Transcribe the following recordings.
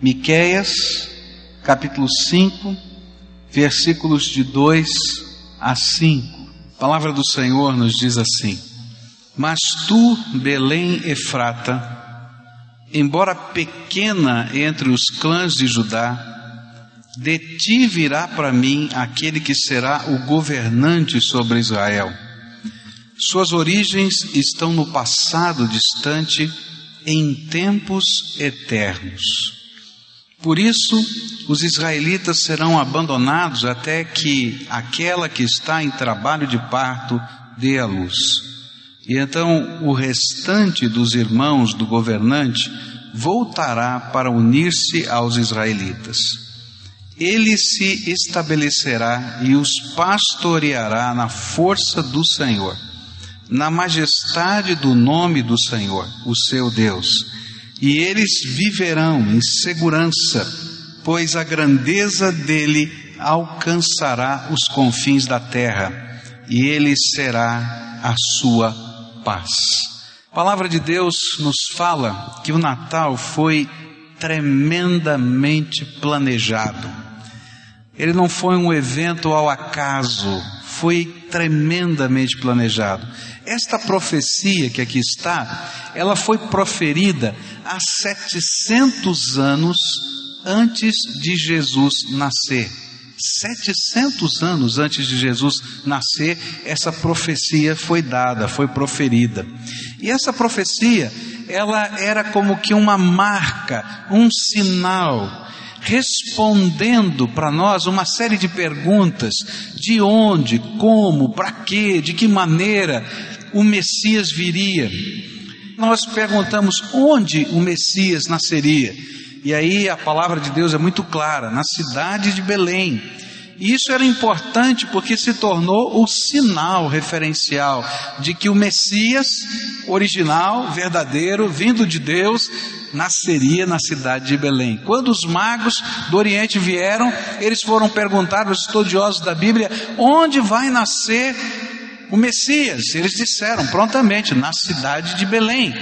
Miqueias, capítulo 5, versículos de 2 a 5. A palavra do Senhor nos diz assim: Mas tu, Belém Efrata, embora pequena entre os clãs de Judá, de ti virá para mim aquele que será o governante sobre Israel. Suas origens estão no passado distante, em tempos eternos. Por isso, os israelitas serão abandonados até que aquela que está em trabalho de parto dê a luz. E então o restante dos irmãos do governante voltará para unir-se aos israelitas. Ele se estabelecerá e os pastoreará na força do Senhor, na majestade do nome do Senhor, o seu Deus e eles viverão em segurança, pois a grandeza dele alcançará os confins da terra, e ele será a sua paz. A palavra de Deus nos fala que o Natal foi tremendamente planejado. Ele não foi um evento ao acaso, foi tremendamente planejado. Esta profecia que aqui está, ela foi proferida há 700 anos antes de Jesus nascer. 700 anos antes de Jesus nascer, essa profecia foi dada, foi proferida. E essa profecia, ela era como que uma marca, um sinal, respondendo para nós uma série de perguntas: de onde, como, para quê, de que maneira o Messias viria nós perguntamos onde o Messias nasceria. E aí a palavra de Deus é muito clara: na cidade de Belém. E isso era importante porque se tornou o sinal referencial de que o Messias original, verdadeiro, vindo de Deus, nasceria na cidade de Belém. Quando os magos do Oriente vieram, eles foram perguntar aos estudiosos da Bíblia: onde vai nascer o Messias. Eles disseram prontamente, na cidade de Belém.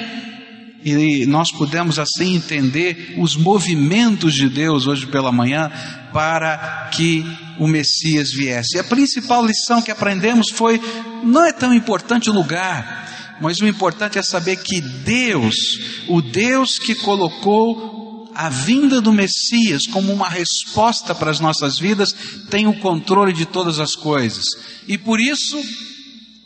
E nós pudemos assim entender os movimentos de Deus hoje pela manhã para que o Messias viesse. E a principal lição que aprendemos foi: não é tão importante o lugar, mas o importante é saber que Deus, o Deus que colocou a vinda do Messias como uma resposta para as nossas vidas, tem o controle de todas as coisas. E por isso,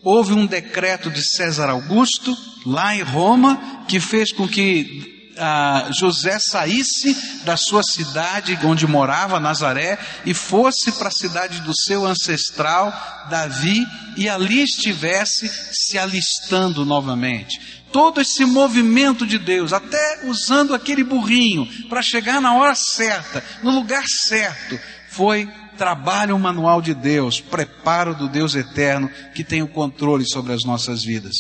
houve um decreto de César Augusto, lá em Roma, que fez com que ah, José saísse da sua cidade onde morava, Nazaré, e fosse para a cidade do seu ancestral, Davi, e ali estivesse se alistando novamente. Todo esse movimento de Deus, até usando aquele burrinho para chegar na hora certa, no lugar certo, foi trabalho manual de Deus, preparo do Deus eterno que tem o controle sobre as nossas vidas.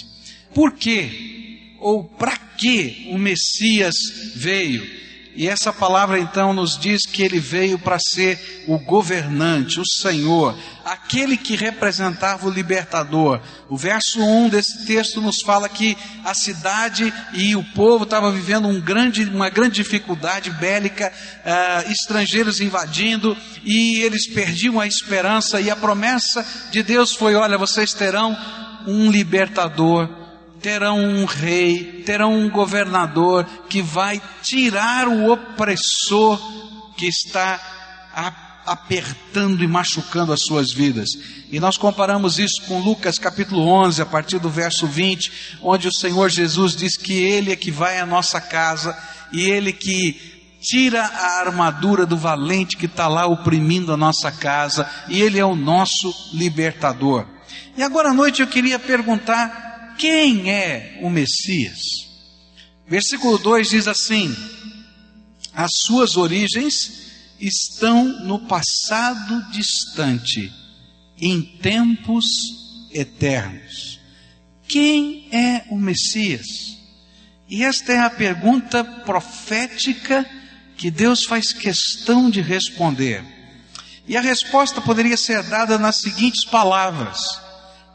Por quê? Ou para que o Messias veio? E essa palavra então nos diz que ele veio para ser o governante, o Senhor, aquele que representava o libertador. O verso 1 desse texto nos fala que a cidade e o povo estavam vivendo um grande, uma grande dificuldade bélica, uh, estrangeiros invadindo, e eles perdiam a esperança, e a promessa de Deus foi: olha, vocês terão um libertador terão um rei, terão um governador que vai tirar o opressor que está apertando e machucando as suas vidas. E nós comparamos isso com Lucas capítulo 11, a partir do verso 20, onde o Senhor Jesus diz que Ele é que vai à nossa casa e Ele que tira a armadura do valente que está lá oprimindo a nossa casa e Ele é o nosso libertador. E agora à noite eu queria perguntar quem é o Messias? Versículo 2 diz assim: As suas origens estão no passado distante, em tempos eternos. Quem é o Messias? E esta é a pergunta profética que Deus faz questão de responder. E a resposta poderia ser dada nas seguintes palavras: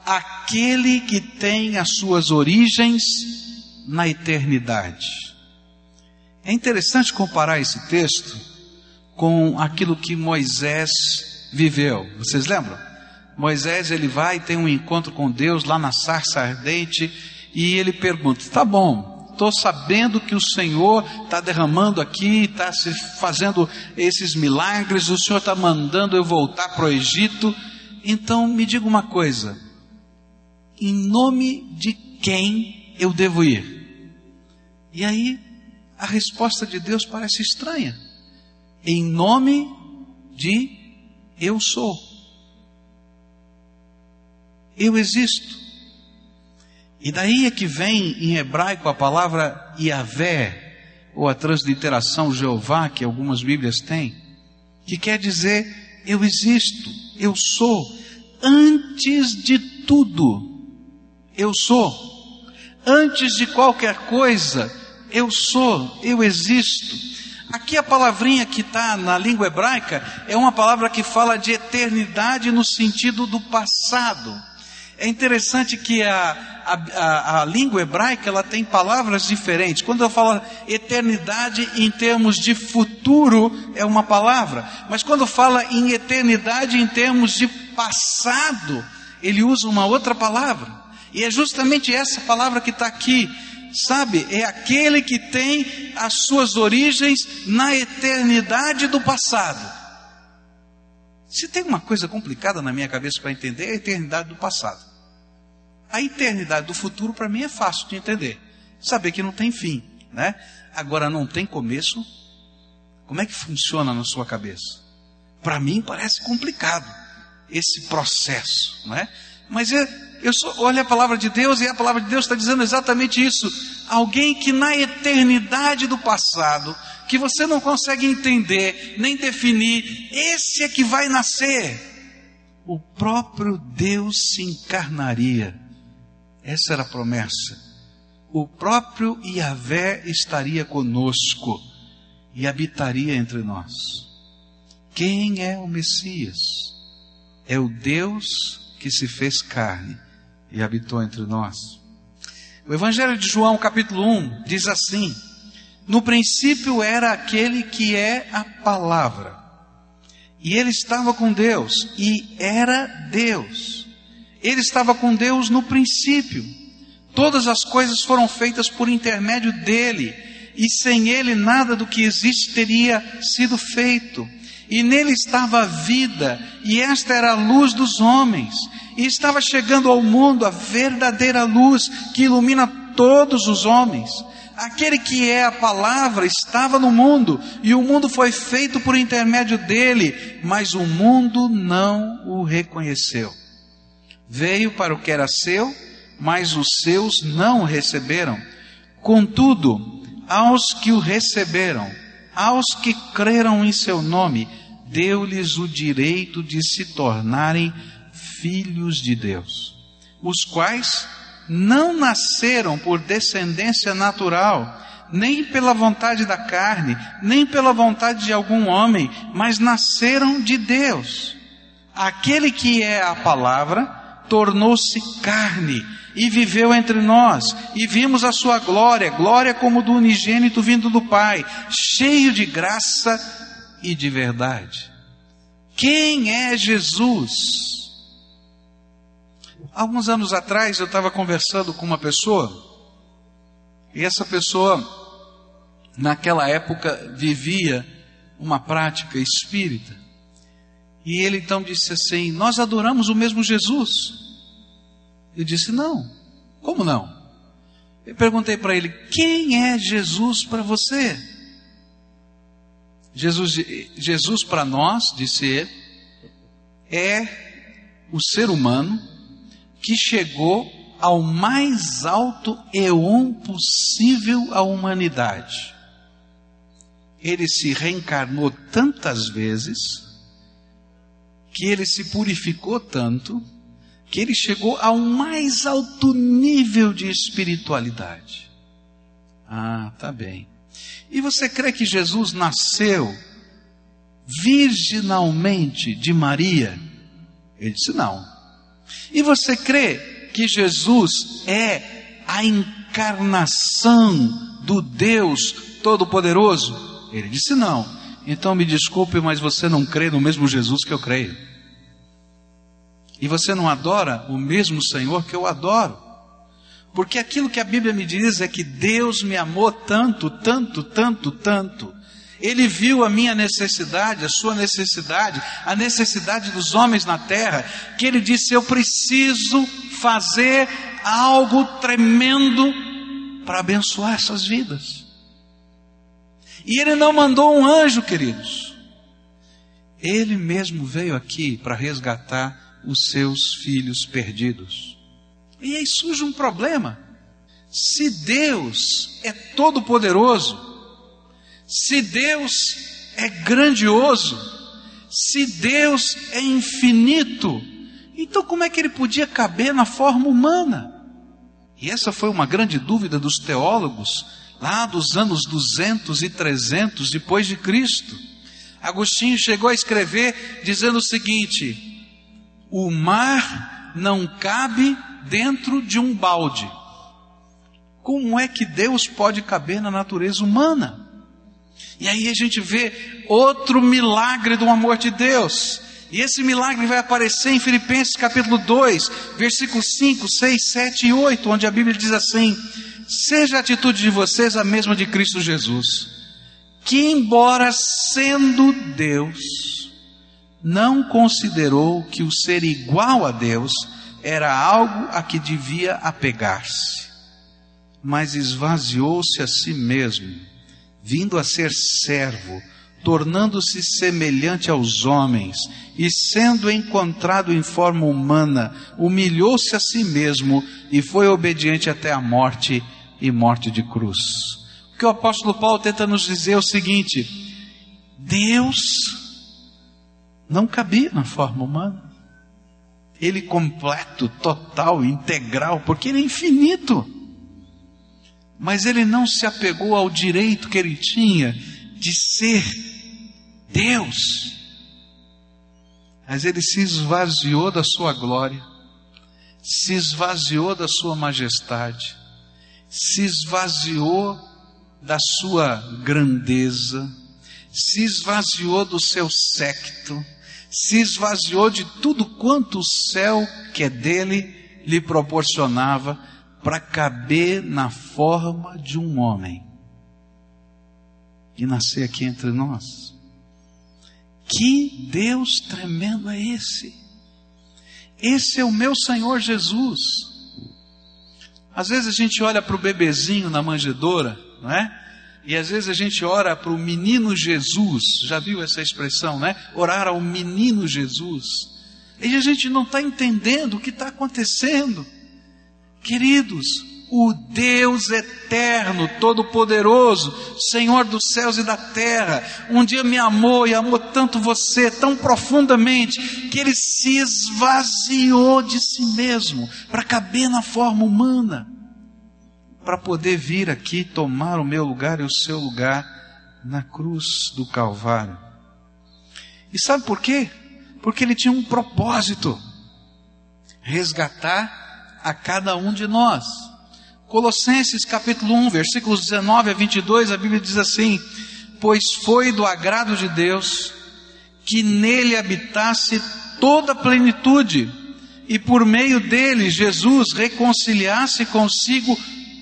aquele que tem as suas origens na eternidade. É interessante comparar esse texto com aquilo que Moisés viveu. Vocês lembram? Moisés ele vai tem um encontro com Deus lá na sarça ardente e ele pergunta: "Tá bom, estou sabendo que o Senhor está derramando aqui, está se fazendo esses milagres, o Senhor está mandando eu voltar para o Egito. Então me diga uma coisa: em nome de quem eu devo ir? E aí a resposta de Deus parece estranha. Em nome de eu sou. Eu existo. E daí é que vem em hebraico a palavra Yahvé, ou a transliteração Jeová, que algumas Bíblias têm, que quer dizer eu existo, eu sou, antes de tudo, eu sou, antes de qualquer coisa, eu sou, eu existo. Aqui a palavrinha que está na língua hebraica é uma palavra que fala de eternidade no sentido do passado. É interessante que a, a, a, a, língua hebraica ela tem palavras diferentes. Quando eu falo eternidade em termos de futuro é uma palavra, mas quando fala em eternidade em termos de passado, ele usa uma outra palavra. E é justamente essa palavra que está aqui. Sabe, é aquele que tem as suas origens na eternidade do passado. Se tem uma coisa complicada na minha cabeça para entender, é a eternidade do passado. A eternidade do futuro para mim é fácil de entender. Saber que não tem fim, né? Agora não tem começo. Como é que funciona na sua cabeça? Para mim parece complicado esse processo, né? Mas é, eu só olho a palavra de Deus e a palavra de Deus está dizendo exatamente isso. Alguém que na eternidade do passado, que você não consegue entender nem definir, esse é que vai nascer. O próprio Deus se encarnaria essa era a promessa. O próprio Yahvé estaria conosco e habitaria entre nós. Quem é o Messias? É o Deus que se fez carne e habitou entre nós. O Evangelho de João, capítulo 1, diz assim: No princípio era aquele que é a palavra, e ele estava com Deus, e era Deus. Ele estava com Deus no princípio. Todas as coisas foram feitas por intermédio dele, e sem ele nada do que existe teria sido feito. E nele estava a vida, e esta era a luz dos homens. E estava chegando ao mundo a verdadeira luz que ilumina todos os homens. Aquele que é a palavra estava no mundo, e o mundo foi feito por intermédio dele, mas o mundo não o reconheceu. Veio para o que era seu, mas os seus não o receberam. Contudo, aos que o receberam, aos que creram em seu nome, deu-lhes o direito de se tornarem filhos de Deus, os quais não nasceram por descendência natural, nem pela vontade da carne, nem pela vontade de algum homem, mas nasceram de Deus. Aquele que é a palavra, tornou-se carne e viveu entre nós, e vimos a sua glória, glória como do unigênito vindo do Pai, cheio de graça e de verdade. Quem é Jesus? Alguns anos atrás eu estava conversando com uma pessoa, e essa pessoa, naquela época, vivia uma prática espírita. E ele então disse assim: Nós adoramos o mesmo Jesus. Eu disse: Não. Como não? Eu perguntei para ele: Quem é Jesus para você? Jesus, Jesus para nós, disse ele, é o ser humano que chegou ao mais alto eon possível à humanidade. Ele se reencarnou tantas vezes que ele se purificou tanto que ele chegou ao mais alto nível de espiritualidade. Ah, tá bem. E você crê que Jesus nasceu virginalmente de Maria? Ele disse não. E você crê que Jesus é a encarnação do Deus Todo-Poderoso? Ele disse: Não. Então me desculpe, mas você não crê no mesmo Jesus que eu creio. E você não adora o mesmo Senhor que eu adoro. Porque aquilo que a Bíblia me diz é que Deus me amou tanto, tanto, tanto, tanto. Ele viu a minha necessidade, a sua necessidade, a necessidade dos homens na terra, que ele disse: Eu preciso fazer algo tremendo para abençoar essas vidas. E ele não mandou um anjo, queridos. Ele mesmo veio aqui para resgatar os seus filhos perdidos. E aí surge um problema. Se Deus é todo-poderoso, se Deus é grandioso, se Deus é infinito, então como é que ele podia caber na forma humana? E essa foi uma grande dúvida dos teólogos lá dos anos 200 e 300 depois de Cristo. Agostinho chegou a escrever dizendo o seguinte: o mar não cabe dentro de um balde. Como é que Deus pode caber na natureza humana? E aí a gente vê outro milagre do amor de Deus. E esse milagre vai aparecer em Filipenses capítulo 2, versículos 5, 6, 7 e 8, onde a Bíblia diz assim: Seja a atitude de vocês a mesma de Cristo Jesus, que, embora sendo Deus, não considerou que o ser igual a Deus era algo a que devia apegar-se, mas esvaziou-se a si mesmo, vindo a ser servo, tornando-se semelhante aos homens, e sendo encontrado em forma humana, humilhou-se a si mesmo e foi obediente até a morte e morte de cruz. O que o apóstolo Paulo tenta nos dizer é o seguinte: Deus não cabia na forma humana ele completo, total, integral, porque ele é infinito. Mas ele não se apegou ao direito que ele tinha de ser Deus. Mas ele se esvaziou da sua glória, se esvaziou da sua majestade, se esvaziou da sua grandeza, se esvaziou do seu secto, se esvaziou de tudo quanto o céu, que é dele, lhe proporcionava para caber na forma de um homem e nascer aqui entre nós. Que Deus tremendo é esse? Esse é o meu Senhor Jesus. Às vezes a gente olha para o bebezinho na manjedoura, não é? E às vezes a gente ora para o menino Jesus, já viu essa expressão, né? Orar ao menino Jesus. E a gente não está entendendo o que está acontecendo. Queridos, o Deus eterno, todo-poderoso, Senhor dos céus e da terra, um dia me amou e amou tanto você, tão profundamente, que ele se esvaziou de si mesmo para caber na forma humana para poder vir aqui tomar o meu lugar e o seu lugar na cruz do Calvário. E sabe por quê? Porque ele tinha um propósito: resgatar a cada um de nós. Colossenses capítulo 1, versículos 19 a 22, a Bíblia diz assim: Pois foi do agrado de Deus que nele habitasse toda a plenitude, e por meio dele Jesus reconciliasse consigo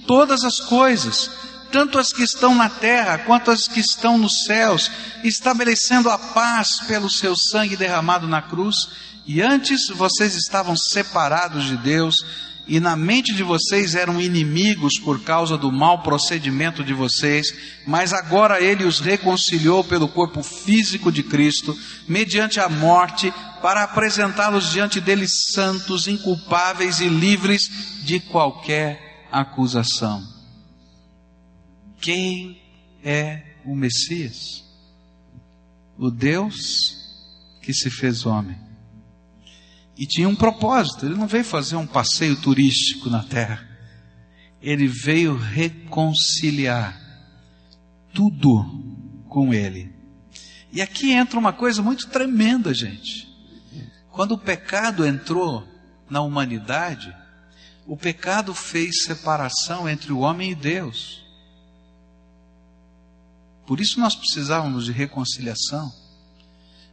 todas as coisas, tanto as que estão na terra quanto as que estão nos céus, estabelecendo a paz pelo seu sangue derramado na cruz. E antes vocês estavam separados de Deus, e na mente de vocês eram inimigos por causa do mau procedimento de vocês, mas agora ele os reconciliou pelo corpo físico de Cristo, mediante a morte, para apresentá-los diante dele santos, inculpáveis e livres de qualquer acusação. Quem é o Messias? O Deus que se fez homem. E tinha um propósito, ele não veio fazer um passeio turístico na terra. Ele veio reconciliar tudo com ele. E aqui entra uma coisa muito tremenda, gente. Quando o pecado entrou na humanidade, o pecado fez separação entre o homem e Deus. Por isso nós precisávamos de reconciliação.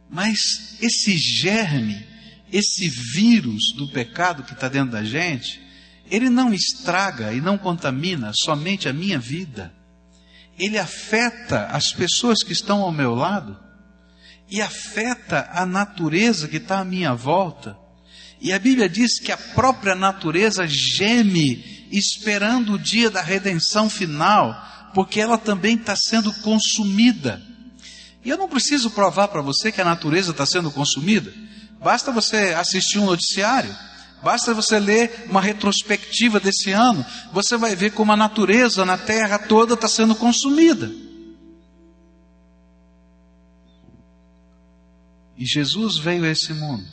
Mas esse germe, esse vírus do pecado que está dentro da gente, ele não estraga e não contamina somente a minha vida. Ele afeta as pessoas que estão ao meu lado e afeta a natureza que está à minha volta. E a Bíblia diz que a própria natureza geme esperando o dia da redenção final, porque ela também está sendo consumida. E eu não preciso provar para você que a natureza está sendo consumida. Basta você assistir um noticiário, basta você ler uma retrospectiva desse ano, você vai ver como a natureza na terra toda está sendo consumida. E Jesus veio a esse mundo,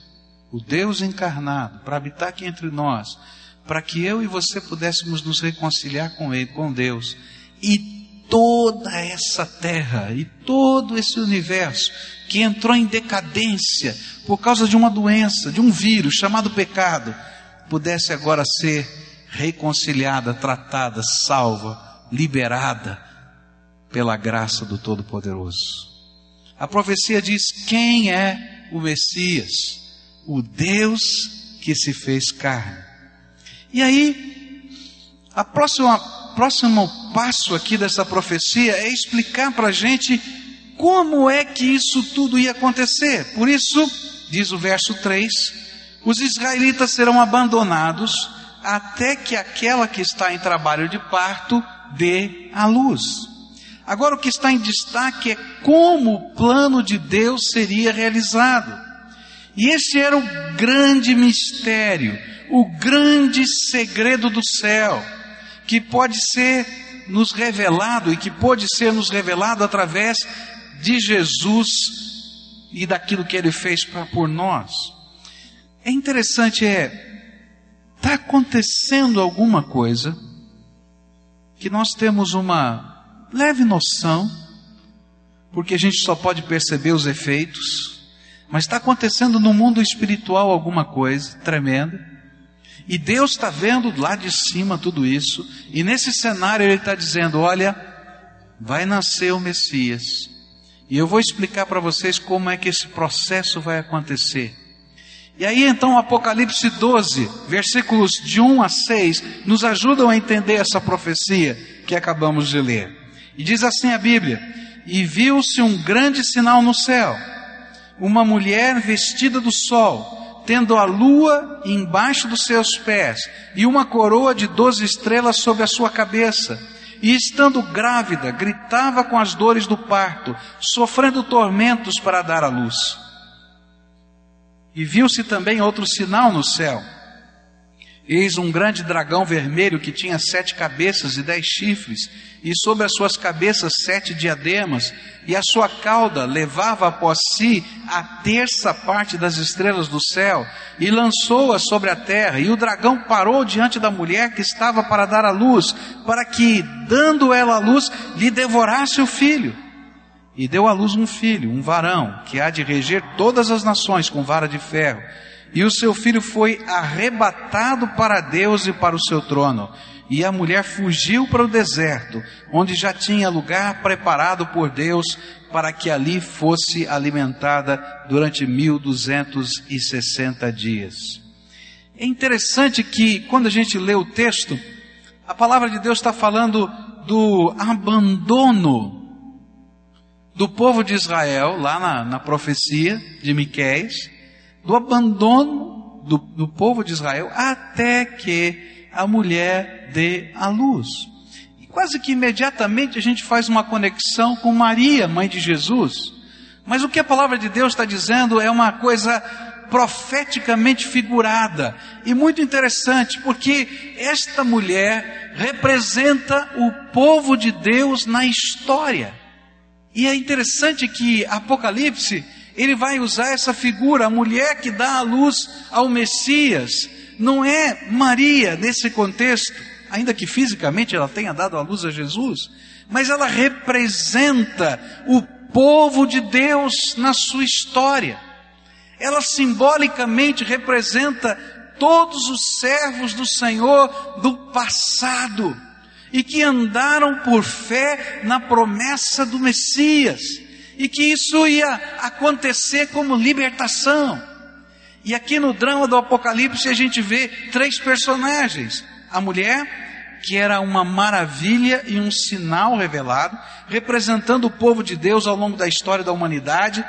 o Deus encarnado, para habitar aqui entre nós, para que eu e você pudéssemos nos reconciliar com Ele, com Deus. E toda essa terra e todo esse universo que entrou em decadência por causa de uma doença, de um vírus chamado pecado, pudesse agora ser reconciliada, tratada, salva, liberada pela graça do Todo-Poderoso. A profecia diz: quem é o Messias? O Deus que se fez carne. E aí, a próxima, próximo passo aqui dessa profecia é explicar para a gente como é que isso tudo ia acontecer. Por isso, diz o verso 3, os israelitas serão abandonados até que aquela que está em trabalho de parto dê a luz. Agora o que está em destaque é como o plano de Deus seria realizado. E esse era o grande mistério o grande segredo do céu, que pode ser nos revelado e que pode ser nos revelado através de Jesus e daquilo que ele fez pra, por nós. É interessante, é, está acontecendo alguma coisa que nós temos uma leve noção, porque a gente só pode perceber os efeitos, mas está acontecendo no mundo espiritual alguma coisa tremenda e Deus está vendo lá de cima tudo isso, e nesse cenário Ele está dizendo: olha, vai nascer o Messias, e eu vou explicar para vocês como é que esse processo vai acontecer. E aí então Apocalipse 12, versículos de 1 a 6, nos ajudam a entender essa profecia que acabamos de ler. E diz assim a Bíblia: E viu-se um grande sinal no céu, uma mulher vestida do sol, tendo a lua embaixo dos seus pés e uma coroa de doze estrelas sobre a sua cabeça. E estando grávida, gritava com as dores do parto, sofrendo tormentos para dar à luz. E viu-se também outro sinal no céu Eis um grande dragão vermelho que tinha sete cabeças e dez chifres, e sobre as suas cabeças sete diademas, e a sua cauda levava após si a terça parte das estrelas do céu, e lançou-as sobre a terra. E o dragão parou diante da mulher que estava para dar a luz, para que, dando ela a luz, lhe devorasse o filho. E deu à luz um filho, um varão, que há de reger todas as nações com vara de ferro e o seu filho foi arrebatado para Deus e para o seu trono. E a mulher fugiu para o deserto, onde já tinha lugar preparado por Deus para que ali fosse alimentada durante 1260 dias. É interessante que quando a gente lê o texto, a palavra de Deus está falando do abandono do povo de Israel, lá na, na profecia de Miquéis, do abandono do, do povo de Israel até que a mulher dê a luz. E quase que imediatamente a gente faz uma conexão com Maria, mãe de Jesus. Mas o que a palavra de Deus está dizendo é uma coisa profeticamente figurada e muito interessante, porque esta mulher representa o povo de Deus na história. E é interessante que Apocalipse ele vai usar essa figura, a mulher que dá a luz ao Messias. Não é Maria nesse contexto, ainda que fisicamente ela tenha dado a luz a Jesus, mas ela representa o povo de Deus na sua história. Ela simbolicamente representa todos os servos do Senhor do passado e que andaram por fé na promessa do Messias e que isso ia acontecer como libertação. E aqui no drama do Apocalipse a gente vê três personagens: a mulher, que era uma maravilha e um sinal revelado, representando o povo de Deus ao longo da história da humanidade,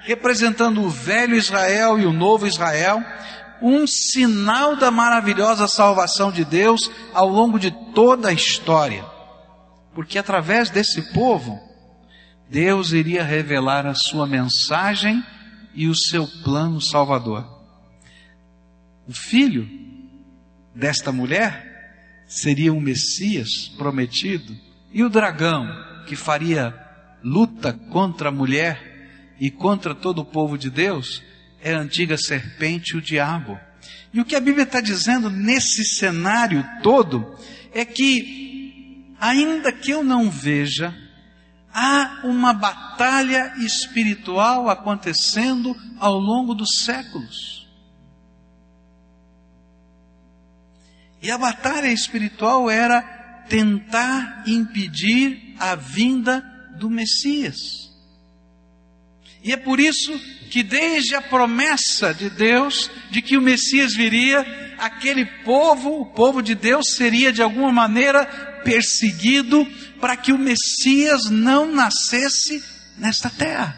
representando o velho Israel e o novo Israel, um sinal da maravilhosa salvação de Deus ao longo de toda a história. Porque através desse povo, Deus iria revelar a sua mensagem e o seu plano salvador. O filho desta mulher seria o Messias prometido, e o dragão que faria luta contra a mulher e contra todo o povo de Deus é a antiga serpente, o diabo. E o que a Bíblia está dizendo nesse cenário todo é que, ainda que eu não veja há uma batalha espiritual acontecendo ao longo dos séculos. E a batalha espiritual era tentar impedir a vinda do Messias. E é por isso que, desde a promessa de Deus de que o Messias viria, aquele povo, o povo de Deus, seria de alguma maneira perseguido, para que o Messias não nascesse nesta terra.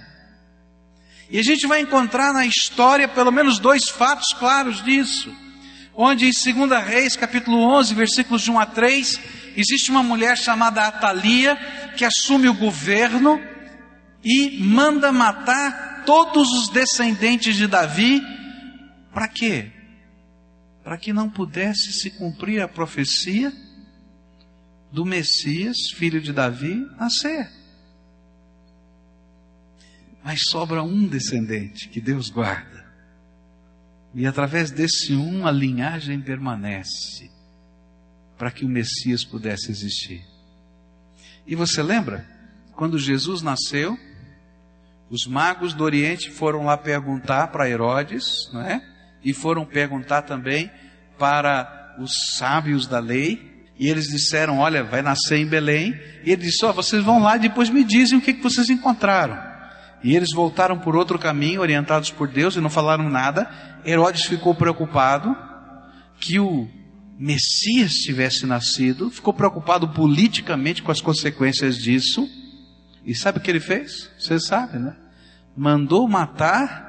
E a gente vai encontrar na história pelo menos dois fatos claros disso. Onde em 2 Reis, capítulo 11, versículos de 1 a 3, existe uma mulher chamada Atalia que assume o governo e manda matar todos os descendentes de Davi. Para quê? Para que não pudesse se cumprir a profecia do Messias, filho de Davi, nascer. Mas sobra um descendente que Deus guarda. E através desse um, a linhagem permanece para que o Messias pudesse existir. E você lembra? Quando Jesus nasceu, os magos do Oriente foram lá perguntar para Herodes, não é? E foram perguntar também para os sábios da lei, e eles disseram: Olha, vai nascer em Belém. E ele disse: Ó, oh, vocês vão lá e depois me dizem o que, que vocês encontraram. E eles voltaram por outro caminho, orientados por Deus, e não falaram nada. Herodes ficou preocupado que o Messias tivesse nascido, ficou preocupado politicamente com as consequências disso. E sabe o que ele fez? Vocês sabem, né? Mandou matar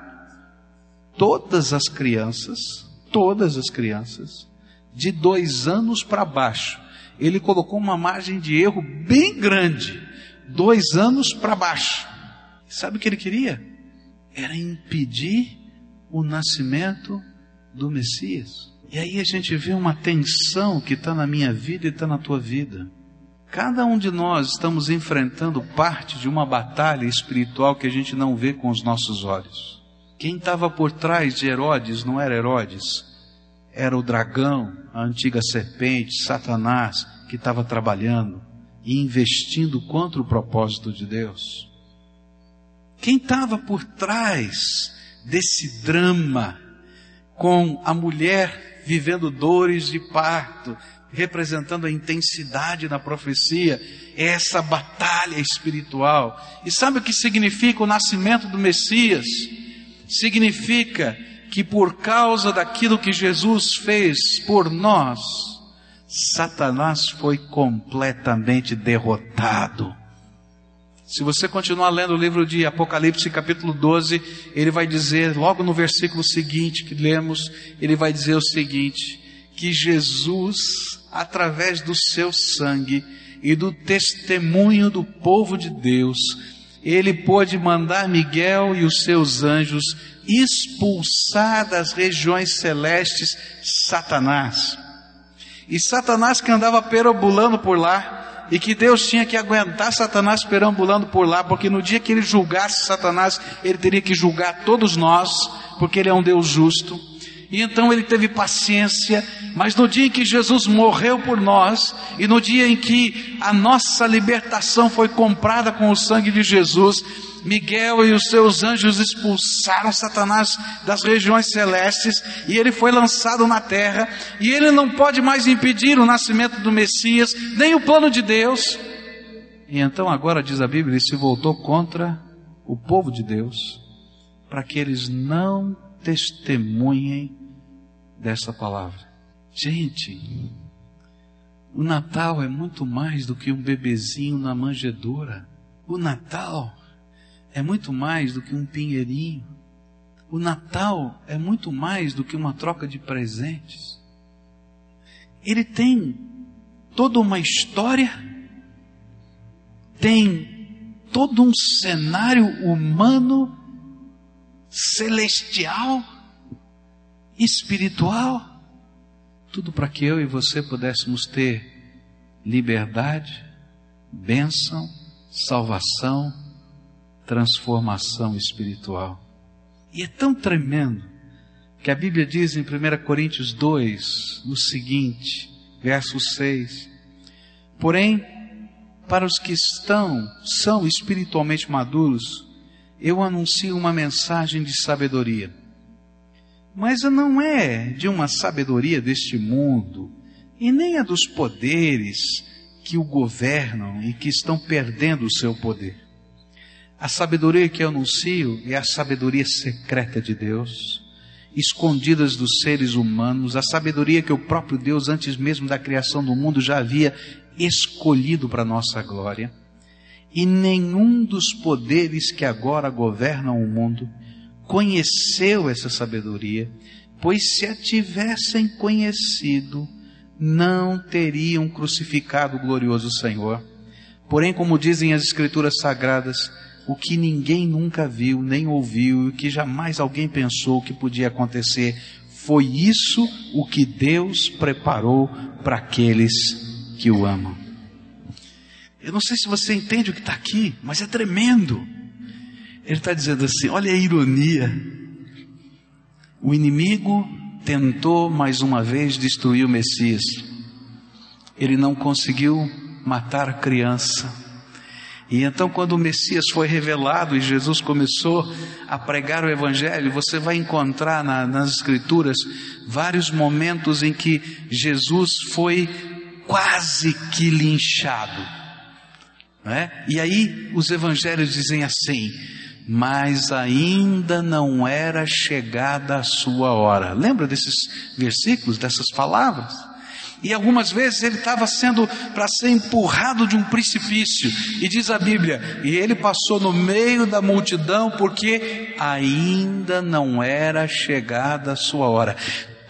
todas as crianças, todas as crianças, de dois anos para baixo. Ele colocou uma margem de erro bem grande, dois anos para baixo. Sabe o que ele queria? Era impedir o nascimento do Messias. E aí a gente vê uma tensão que está na minha vida e está na tua vida. Cada um de nós estamos enfrentando parte de uma batalha espiritual que a gente não vê com os nossos olhos. Quem estava por trás de Herodes não era Herodes, era o dragão, a antiga serpente, Satanás, que estava trabalhando e investindo contra o propósito de Deus. Quem estava por trás desse drama, com a mulher vivendo dores de parto, representando a intensidade da profecia, é essa batalha espiritual. E sabe o que significa o nascimento do Messias? Significa que por causa daquilo que Jesus fez por nós, Satanás foi completamente derrotado. Se você continuar lendo o livro de Apocalipse, capítulo 12, ele vai dizer, logo no versículo seguinte que lemos, ele vai dizer o seguinte: que Jesus, através do seu sangue e do testemunho do povo de Deus, ele pôde mandar Miguel e os seus anjos expulsar das regiões celestes Satanás. E Satanás que andava perambulando por lá, e que Deus tinha que aguentar Satanás perambulando por lá, porque no dia que ele julgasse Satanás, ele teria que julgar todos nós, porque ele é um Deus justo. E então ele teve paciência, mas no dia em que Jesus morreu por nós, e no dia em que a nossa libertação foi comprada com o sangue de Jesus, Miguel e os seus anjos expulsaram Satanás das regiões celestes e ele foi lançado na terra e ele não pode mais impedir o nascimento do Messias, nem o plano de Deus. E então agora diz a Bíblia, ele se voltou contra o povo de Deus para que eles não testemunhem dessa palavra. Gente, o Natal é muito mais do que um bebezinho na manjedoura. O Natal é muito mais do que um pinheirinho. O Natal é muito mais do que uma troca de presentes. Ele tem toda uma história, tem todo um cenário humano, celestial, espiritual tudo para que eu e você pudéssemos ter liberdade, bênção, salvação, transformação espiritual. E é tão tremendo que a Bíblia diz em 1 Coríntios 2, no seguinte, verso 6: Porém, para os que estão, são espiritualmente maduros, eu anuncio uma mensagem de sabedoria mas não é de uma sabedoria deste mundo, e nem é dos poderes que o governam e que estão perdendo o seu poder. A sabedoria que eu anuncio é a sabedoria secreta de Deus, escondidas dos seres humanos, a sabedoria que o próprio Deus, antes mesmo da criação do mundo, já havia escolhido para nossa glória. E nenhum dos poderes que agora governam o mundo conheceu essa sabedoria, pois se a tivessem conhecido, não teriam crucificado o glorioso Senhor. Porém, como dizem as Escrituras Sagradas, o que ninguém nunca viu, nem ouviu, e o que jamais alguém pensou que podia acontecer, foi isso o que Deus preparou para aqueles que o amam. Eu não sei se você entende o que está aqui, mas é tremendo. Ele está dizendo assim: olha a ironia. O inimigo tentou mais uma vez destruir o Messias. Ele não conseguiu matar a criança. E então, quando o Messias foi revelado e Jesus começou a pregar o Evangelho, você vai encontrar na, nas Escrituras vários momentos em que Jesus foi quase que linchado. Né? E aí os Evangelhos dizem assim: mas ainda não era chegada a sua hora. Lembra desses versículos, dessas palavras? E algumas vezes ele estava sendo para ser empurrado de um precipício. E diz a Bíblia: e ele passou no meio da multidão porque ainda não era chegada a sua hora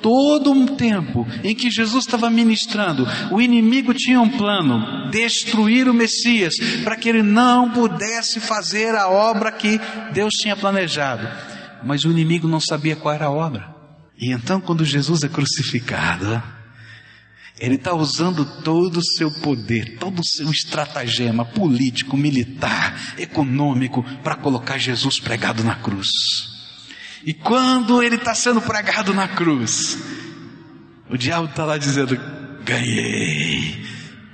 todo um tempo em que Jesus estava ministrando, o inimigo tinha um plano: destruir o Messias, para que ele não pudesse fazer a obra que Deus tinha planejado. Mas o inimigo não sabia qual era a obra. E então, quando Jesus é crucificado, ele está usando todo o seu poder, todo o seu estratagema político, militar, econômico, para colocar Jesus pregado na cruz. E quando ele está sendo pregado na cruz, o diabo está lá dizendo: ganhei,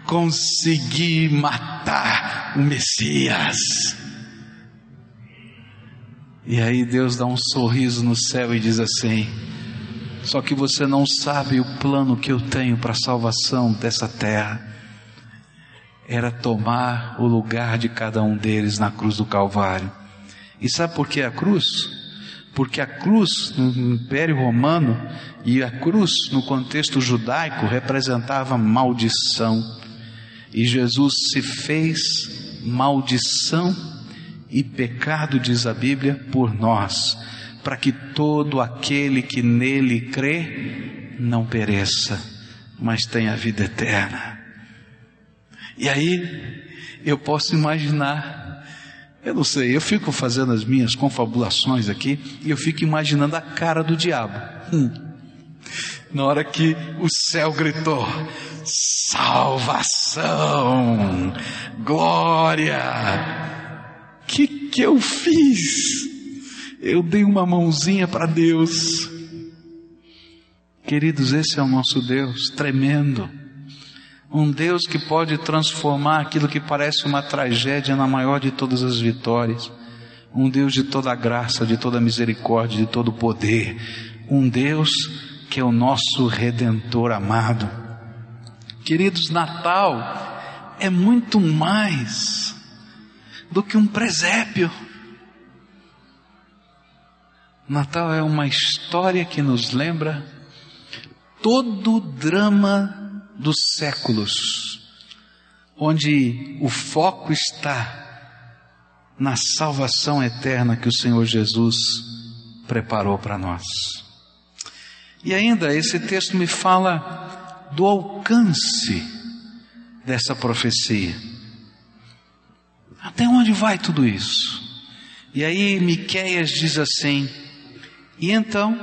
consegui matar o Messias. E aí Deus dá um sorriso no céu e diz assim: só que você não sabe o plano que eu tenho para a salvação dessa terra. Era tomar o lugar de cada um deles na cruz do Calvário. E sabe por que a cruz? porque a cruz no Império Romano e a cruz no contexto judaico representava maldição. E Jesus se fez maldição e pecado, diz a Bíblia, por nós, para que todo aquele que nele crê não pereça, mas tenha vida eterna. E aí eu posso imaginar eu não sei, eu fico fazendo as minhas confabulações aqui e eu fico imaginando a cara do diabo. Hum. Na hora que o céu gritou: salvação, glória. Que que eu fiz? Eu dei uma mãozinha para Deus. Queridos, esse é o nosso Deus, tremendo. Um Deus que pode transformar aquilo que parece uma tragédia na maior de todas as vitórias. um Deus de toda graça, de toda misericórdia, de todo poder, um Deus que é o nosso redentor amado. Queridos, Natal é muito mais do que um presépio. Natal é uma história que nos lembra todo o drama dos séculos, onde o foco está na salvação eterna que o Senhor Jesus preparou para nós. E ainda esse texto me fala do alcance dessa profecia. Até onde vai tudo isso? E aí Miqueias diz assim: e então,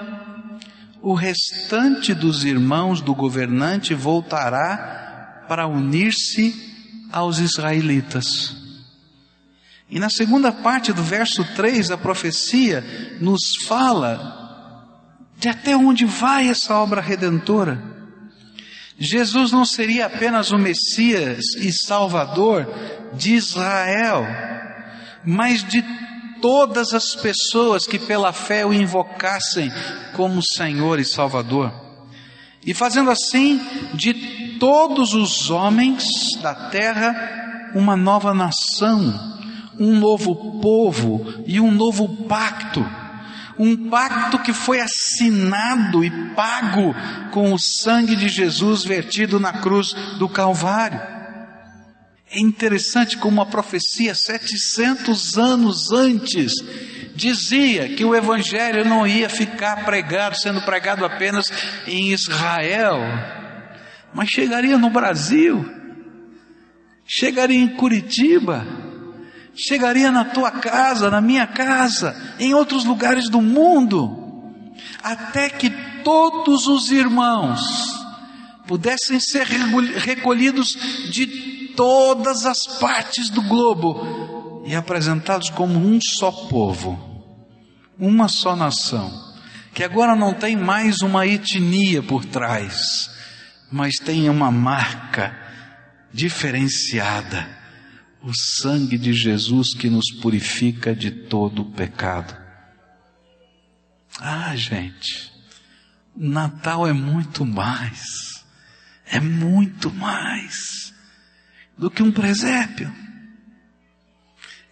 o restante dos irmãos do governante voltará para unir-se aos israelitas. E na segunda parte do verso 3, a profecia nos fala de até onde vai essa obra redentora. Jesus não seria apenas o Messias e Salvador de Israel, mas de todas as pessoas que pela fé o invocassem como Senhor e Salvador. E fazendo assim de todos os homens da terra uma nova nação, um novo povo e um novo pacto. Um pacto que foi assinado e pago com o sangue de Jesus vertido na cruz do Calvário. É interessante como a profecia 700 anos antes dizia que o evangelho não ia ficar pregado, sendo pregado apenas em Israel, mas chegaria no Brasil, chegaria em Curitiba, chegaria na tua casa, na minha casa, em outros lugares do mundo, até que todos os irmãos pudessem ser recolhidos de todas as partes do globo e apresentados como um só povo, uma só nação, que agora não tem mais uma etnia por trás, mas tem uma marca diferenciada, o sangue de Jesus que nos purifica de todo o pecado. Ah, gente, Natal é muito mais, é muito mais do que um presépio.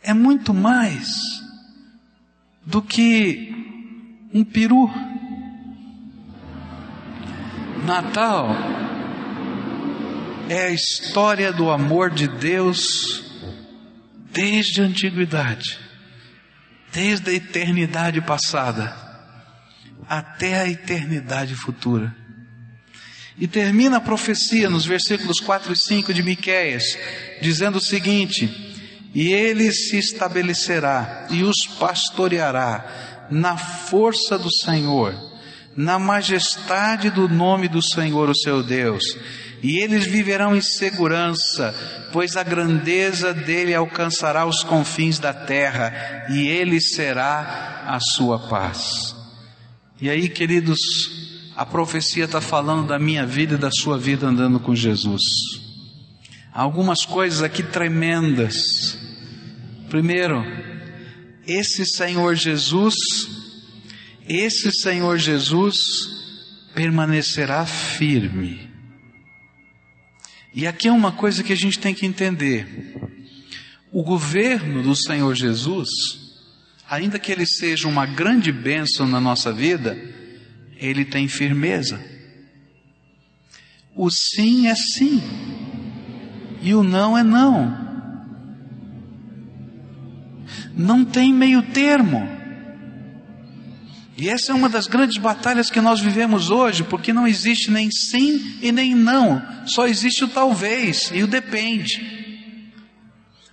É muito mais do que um peru. Natal é a história do amor de Deus desde a antiguidade, desde a eternidade passada até a eternidade futura. E termina a profecia nos versículos 4 e 5 de Miqueias, dizendo o seguinte: E ele se estabelecerá e os pastoreará na força do Senhor, na majestade do nome do Senhor, o seu Deus. E eles viverão em segurança, pois a grandeza dele alcançará os confins da terra, e ele será a sua paz. E aí, queridos, a profecia está falando da minha vida e da sua vida andando com Jesus. Há algumas coisas aqui tremendas. Primeiro, esse Senhor Jesus, esse Senhor Jesus permanecerá firme. E aqui é uma coisa que a gente tem que entender. O governo do Senhor Jesus, ainda que ele seja uma grande bênção na nossa vida, ele tem firmeza. O sim é sim, e o não é não. Não tem meio termo. E essa é uma das grandes batalhas que nós vivemos hoje, porque não existe nem sim e nem não, só existe o talvez e o depende.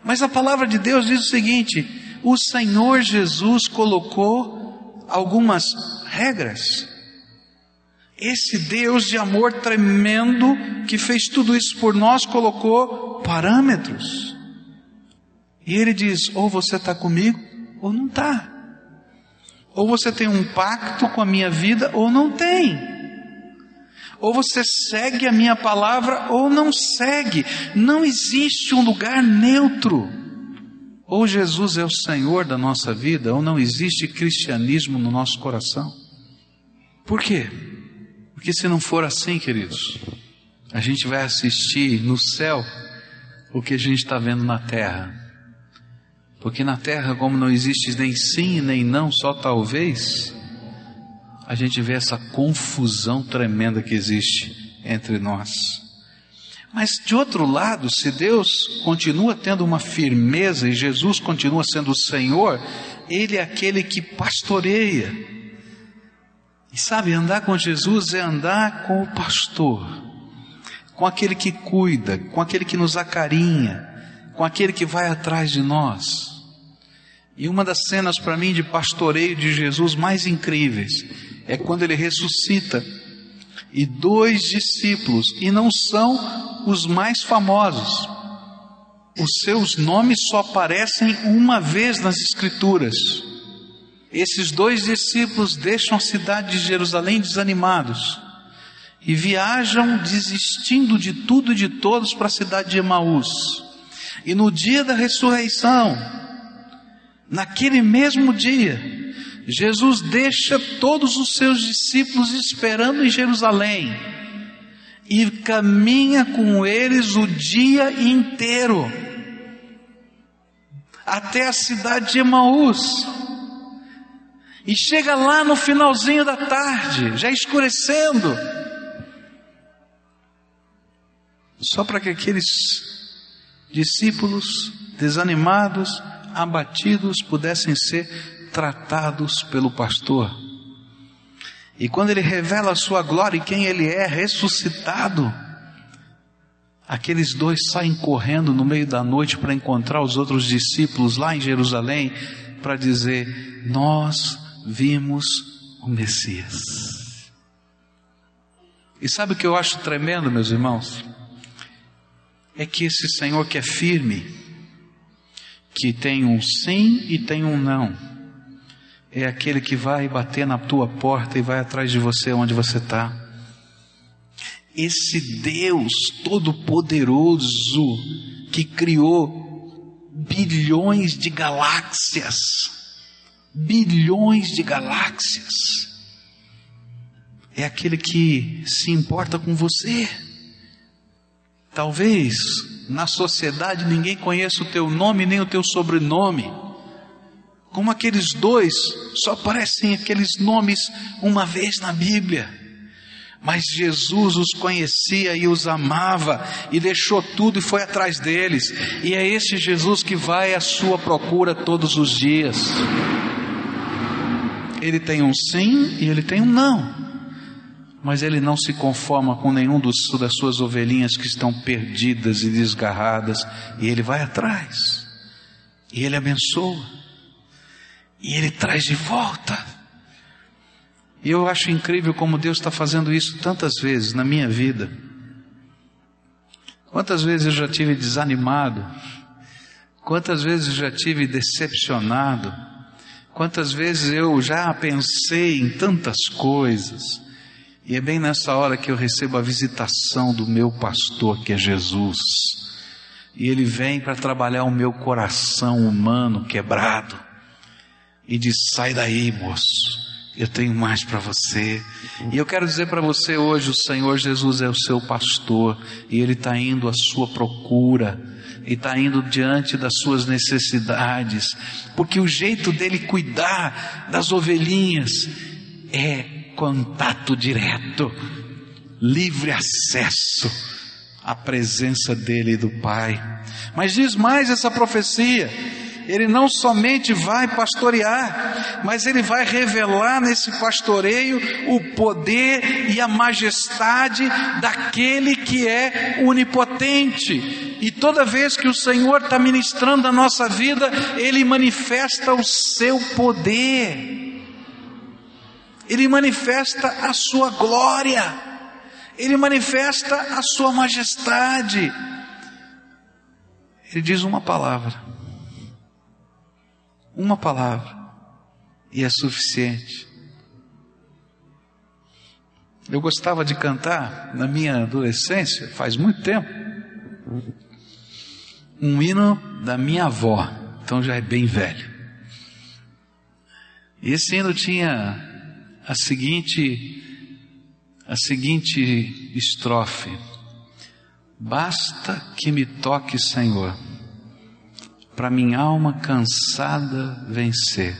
Mas a palavra de Deus diz o seguinte: o Senhor Jesus colocou algumas regras. Esse Deus de amor tremendo que fez tudo isso por nós colocou parâmetros. E ele diz: ou você está comigo ou não está. Ou você tem um pacto com a minha vida ou não tem. Ou você segue a minha palavra ou não segue. Não existe um lugar neutro. Ou Jesus é o Senhor da nossa vida, ou não existe cristianismo no nosso coração. Por quê? Porque se não for assim, queridos, a gente vai assistir no céu o que a gente está vendo na terra. Porque na terra, como não existe nem sim nem não, só talvez, a gente vê essa confusão tremenda que existe entre nós. Mas de outro lado, se Deus continua tendo uma firmeza e Jesus continua sendo o Senhor, Ele é aquele que pastoreia. E sabe, andar com Jesus é andar com o pastor, com aquele que cuida, com aquele que nos acarinha, com aquele que vai atrás de nós. E uma das cenas para mim de pastoreio de Jesus mais incríveis é quando ele ressuscita e dois discípulos, e não são os mais famosos. Os seus nomes só aparecem uma vez nas Escrituras. Esses dois discípulos deixam a cidade de Jerusalém desanimados e viajam desistindo de tudo e de todos para a cidade de Emaús. E no dia da ressurreição, naquele mesmo dia, Jesus deixa todos os seus discípulos esperando em Jerusalém e caminha com eles o dia inteiro até a cidade de Emaús. E chega lá no finalzinho da tarde, já escurecendo, só para que aqueles discípulos desanimados, abatidos, pudessem ser tratados pelo pastor. E quando ele revela a sua glória e quem ele é, ressuscitado, aqueles dois saem correndo no meio da noite para encontrar os outros discípulos lá em Jerusalém, para dizer: Nós vimos o Messias. E sabe o que eu acho tremendo, meus irmãos? É que esse Senhor que é firme, que tem um sim e tem um não, é aquele que vai bater na tua porta e vai atrás de você onde você está. Esse Deus Todo-Poderoso que criou bilhões de galáxias, bilhões de galáxias, é aquele que se importa com você. Talvez na sociedade ninguém conheça o teu nome nem o teu sobrenome como aqueles dois, só aparecem aqueles nomes uma vez na Bíblia. Mas Jesus os conhecia e os amava e deixou tudo e foi atrás deles. E é esse Jesus que vai à sua procura todos os dias. Ele tem um sim e ele tem um não. Mas ele não se conforma com nenhum dos, das suas ovelhinhas que estão perdidas e desgarradas. E ele vai atrás. E ele abençoa. E Ele traz de volta. E eu acho incrível como Deus está fazendo isso tantas vezes na minha vida. Quantas vezes eu já tive desanimado? Quantas vezes eu já tive decepcionado? Quantas vezes eu já pensei em tantas coisas? E é bem nessa hora que eu recebo a visitação do meu pastor, que é Jesus. E ele vem para trabalhar o meu coração humano quebrado e diz: sai daí, moço. Eu tenho mais para você. E eu quero dizer para você hoje: o Senhor Jesus é o seu pastor e Ele está indo à sua procura e está indo diante das suas necessidades, porque o jeito dele cuidar das ovelhinhas é contato direto, livre acesso à presença dele e do Pai. Mas diz mais essa profecia ele não somente vai pastorear, mas ele vai revelar nesse pastoreio o poder e a majestade daquele que é onipotente. E toda vez que o Senhor está ministrando a nossa vida, ele manifesta o seu poder, ele manifesta a sua glória, ele manifesta a sua majestade. Ele diz uma palavra uma palavra e é suficiente. Eu gostava de cantar na minha adolescência, faz muito tempo, um hino da minha avó. então já é bem velho. E esse hino tinha a seguinte a seguinte estrofe: Basta que me toque, Senhor, para minha alma cansada vencer.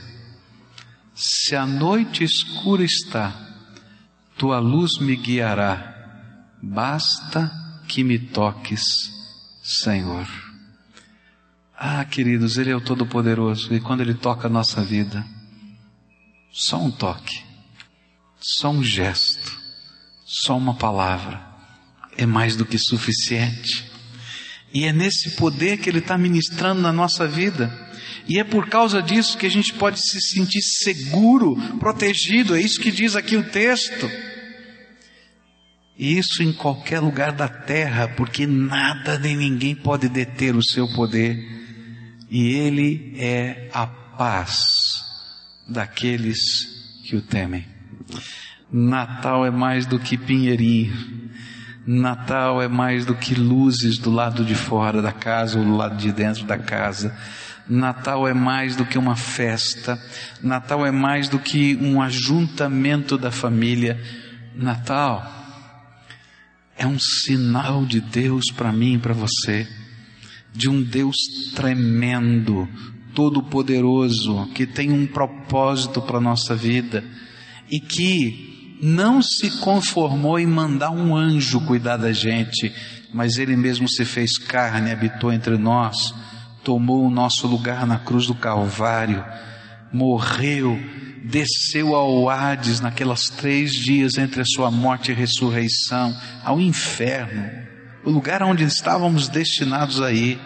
Se a noite escura está, tua luz me guiará. Basta que me toques, Senhor. Ah, queridos, Ele é o Todo-Poderoso e quando Ele toca a nossa vida, só um toque, só um gesto, só uma palavra é mais do que suficiente. E é nesse poder que Ele está ministrando na nossa vida. E é por causa disso que a gente pode se sentir seguro, protegido. É isso que diz aqui o texto. E isso em qualquer lugar da terra, porque nada nem ninguém pode deter o seu poder. E Ele é a paz daqueles que o temem. Natal é mais do que pinheirinho. Natal é mais do que luzes do lado de fora da casa ou do lado de dentro da casa. Natal é mais do que uma festa. Natal é mais do que um ajuntamento da família. Natal é um sinal de Deus para mim e para você, de um Deus tremendo, todo-poderoso, que tem um propósito para a nossa vida e que não se conformou em mandar um anjo cuidar da gente, mas ele mesmo se fez carne, habitou entre nós, tomou o nosso lugar na cruz do Calvário, morreu, desceu ao Hades naquelas três dias entre a sua morte e ressurreição, ao inferno, o lugar onde estávamos destinados a ir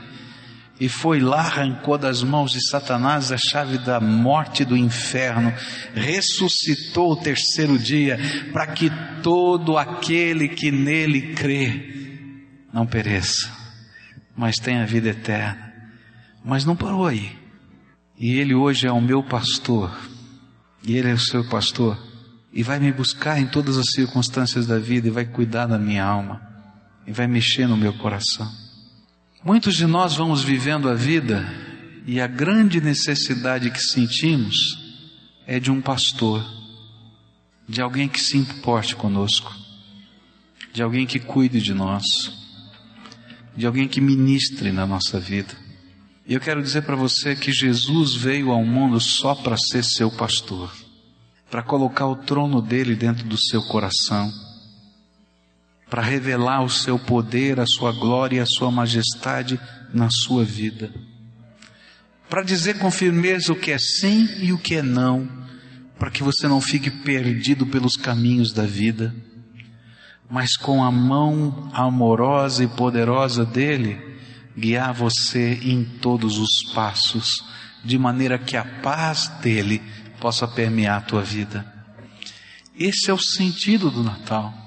e foi lá, arrancou das mãos de Satanás a chave da morte do inferno, ressuscitou o terceiro dia, para que todo aquele que nele crê não pereça, mas tenha vida eterna. Mas não parou aí. E ele hoje é o meu pastor, e ele é o seu pastor, e vai me buscar em todas as circunstâncias da vida, e vai cuidar da minha alma, e vai mexer no meu coração. Muitos de nós vamos vivendo a vida e a grande necessidade que sentimos é de um pastor, de alguém que se importe conosco, de alguém que cuide de nós, de alguém que ministre na nossa vida. E eu quero dizer para você que Jesus veio ao mundo só para ser seu pastor, para colocar o trono dele dentro do seu coração para revelar o seu poder, a sua glória a sua majestade na sua vida. Para dizer com firmeza o que é sim e o que é não, para que você não fique perdido pelos caminhos da vida, mas com a mão amorosa e poderosa dele, guiar você em todos os passos, de maneira que a paz dele possa permear a tua vida. Esse é o sentido do Natal.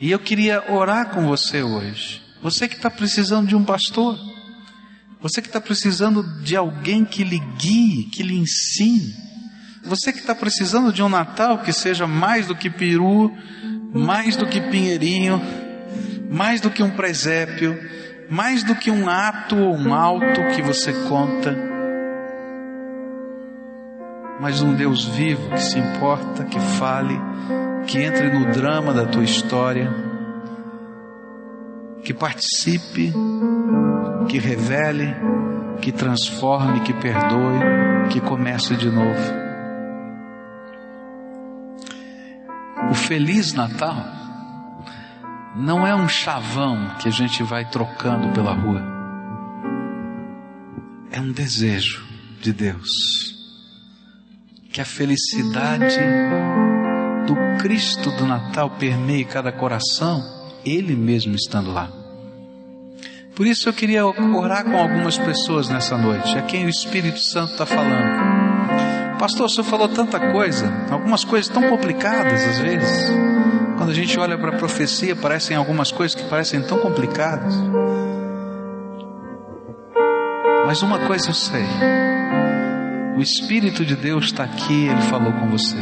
E eu queria orar com você hoje. Você que está precisando de um pastor. Você que está precisando de alguém que lhe guie, que lhe ensine. Você que está precisando de um Natal que seja mais do que peru, mais do que pinheirinho, mais do que um presépio, mais do que um ato ou um alto que você conta, mas um Deus vivo que se importa, que fale, que entre no drama da tua história, que participe, que revele, que transforme, que perdoe, que comece de novo. O Feliz Natal não é um chavão que a gente vai trocando pela rua. É um desejo de Deus. Que a felicidade do Cristo do Natal permeie cada coração, Ele mesmo estando lá. Por isso eu queria orar com algumas pessoas nessa noite, a quem o Espírito Santo está falando. Pastor, o senhor falou tanta coisa, algumas coisas tão complicadas às vezes. Quando a gente olha para a profecia, parecem algumas coisas que parecem tão complicadas. Mas uma coisa eu sei: o Espírito de Deus está aqui, ele falou com você.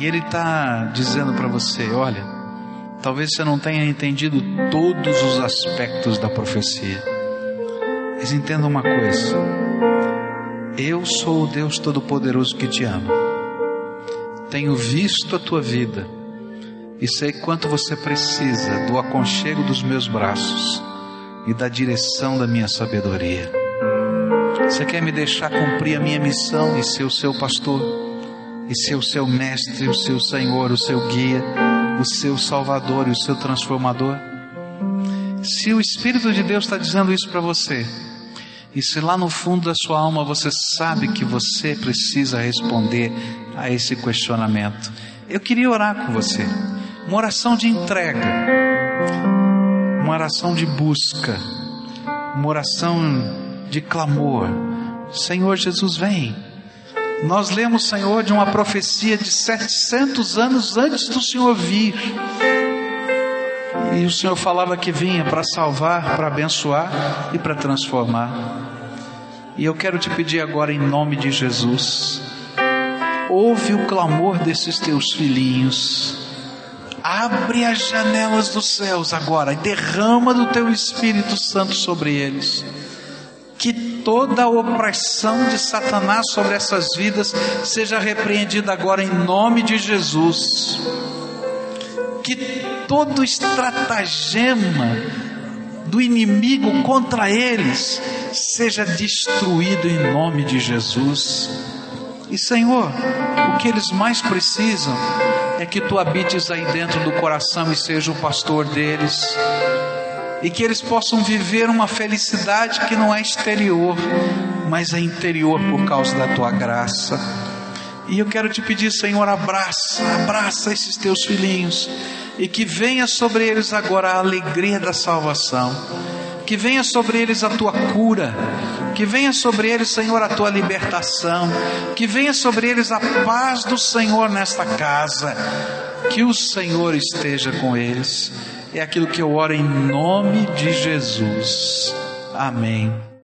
E Ele está dizendo para você: olha, talvez você não tenha entendido todos os aspectos da profecia. Mas entenda uma coisa: eu sou o Deus Todo-Poderoso que te ama. Tenho visto a tua vida e sei quanto você precisa do aconchego dos meus braços e da direção da minha sabedoria. Você quer me deixar cumprir a minha missão e ser o seu pastor, e ser o seu mestre, o seu Senhor, o seu guia, o seu Salvador e o seu transformador? Se o Espírito de Deus está dizendo isso para você, e se lá no fundo da sua alma você sabe que você precisa responder a esse questionamento, eu queria orar com você. Uma oração de entrega, uma oração de busca, uma oração de clamor: Senhor Jesus, vem. Nós lemos, Senhor, de uma profecia de 700 anos antes do Senhor vir. E o Senhor falava que vinha para salvar, para abençoar e para transformar. E eu quero te pedir agora, em nome de Jesus, ouve o clamor desses teus filhinhos. Abre as janelas dos céus agora e derrama do teu Espírito Santo sobre eles que toda a opressão de Satanás sobre essas vidas seja repreendida agora em nome de Jesus. Que todo estratagema do inimigo contra eles seja destruído em nome de Jesus. E Senhor, o que eles mais precisam é que tu habites aí dentro do coração e seja o pastor deles e que eles possam viver uma felicidade que não é exterior, mas é interior por causa da tua graça. E eu quero te pedir, Senhor, abraça, abraça esses teus filhinhos e que venha sobre eles agora a alegria da salvação. Que venha sobre eles a tua cura, que venha sobre eles, Senhor, a tua libertação, que venha sobre eles a paz do Senhor nesta casa, que o Senhor esteja com eles é aquilo que eu oro em nome de Jesus. Amém.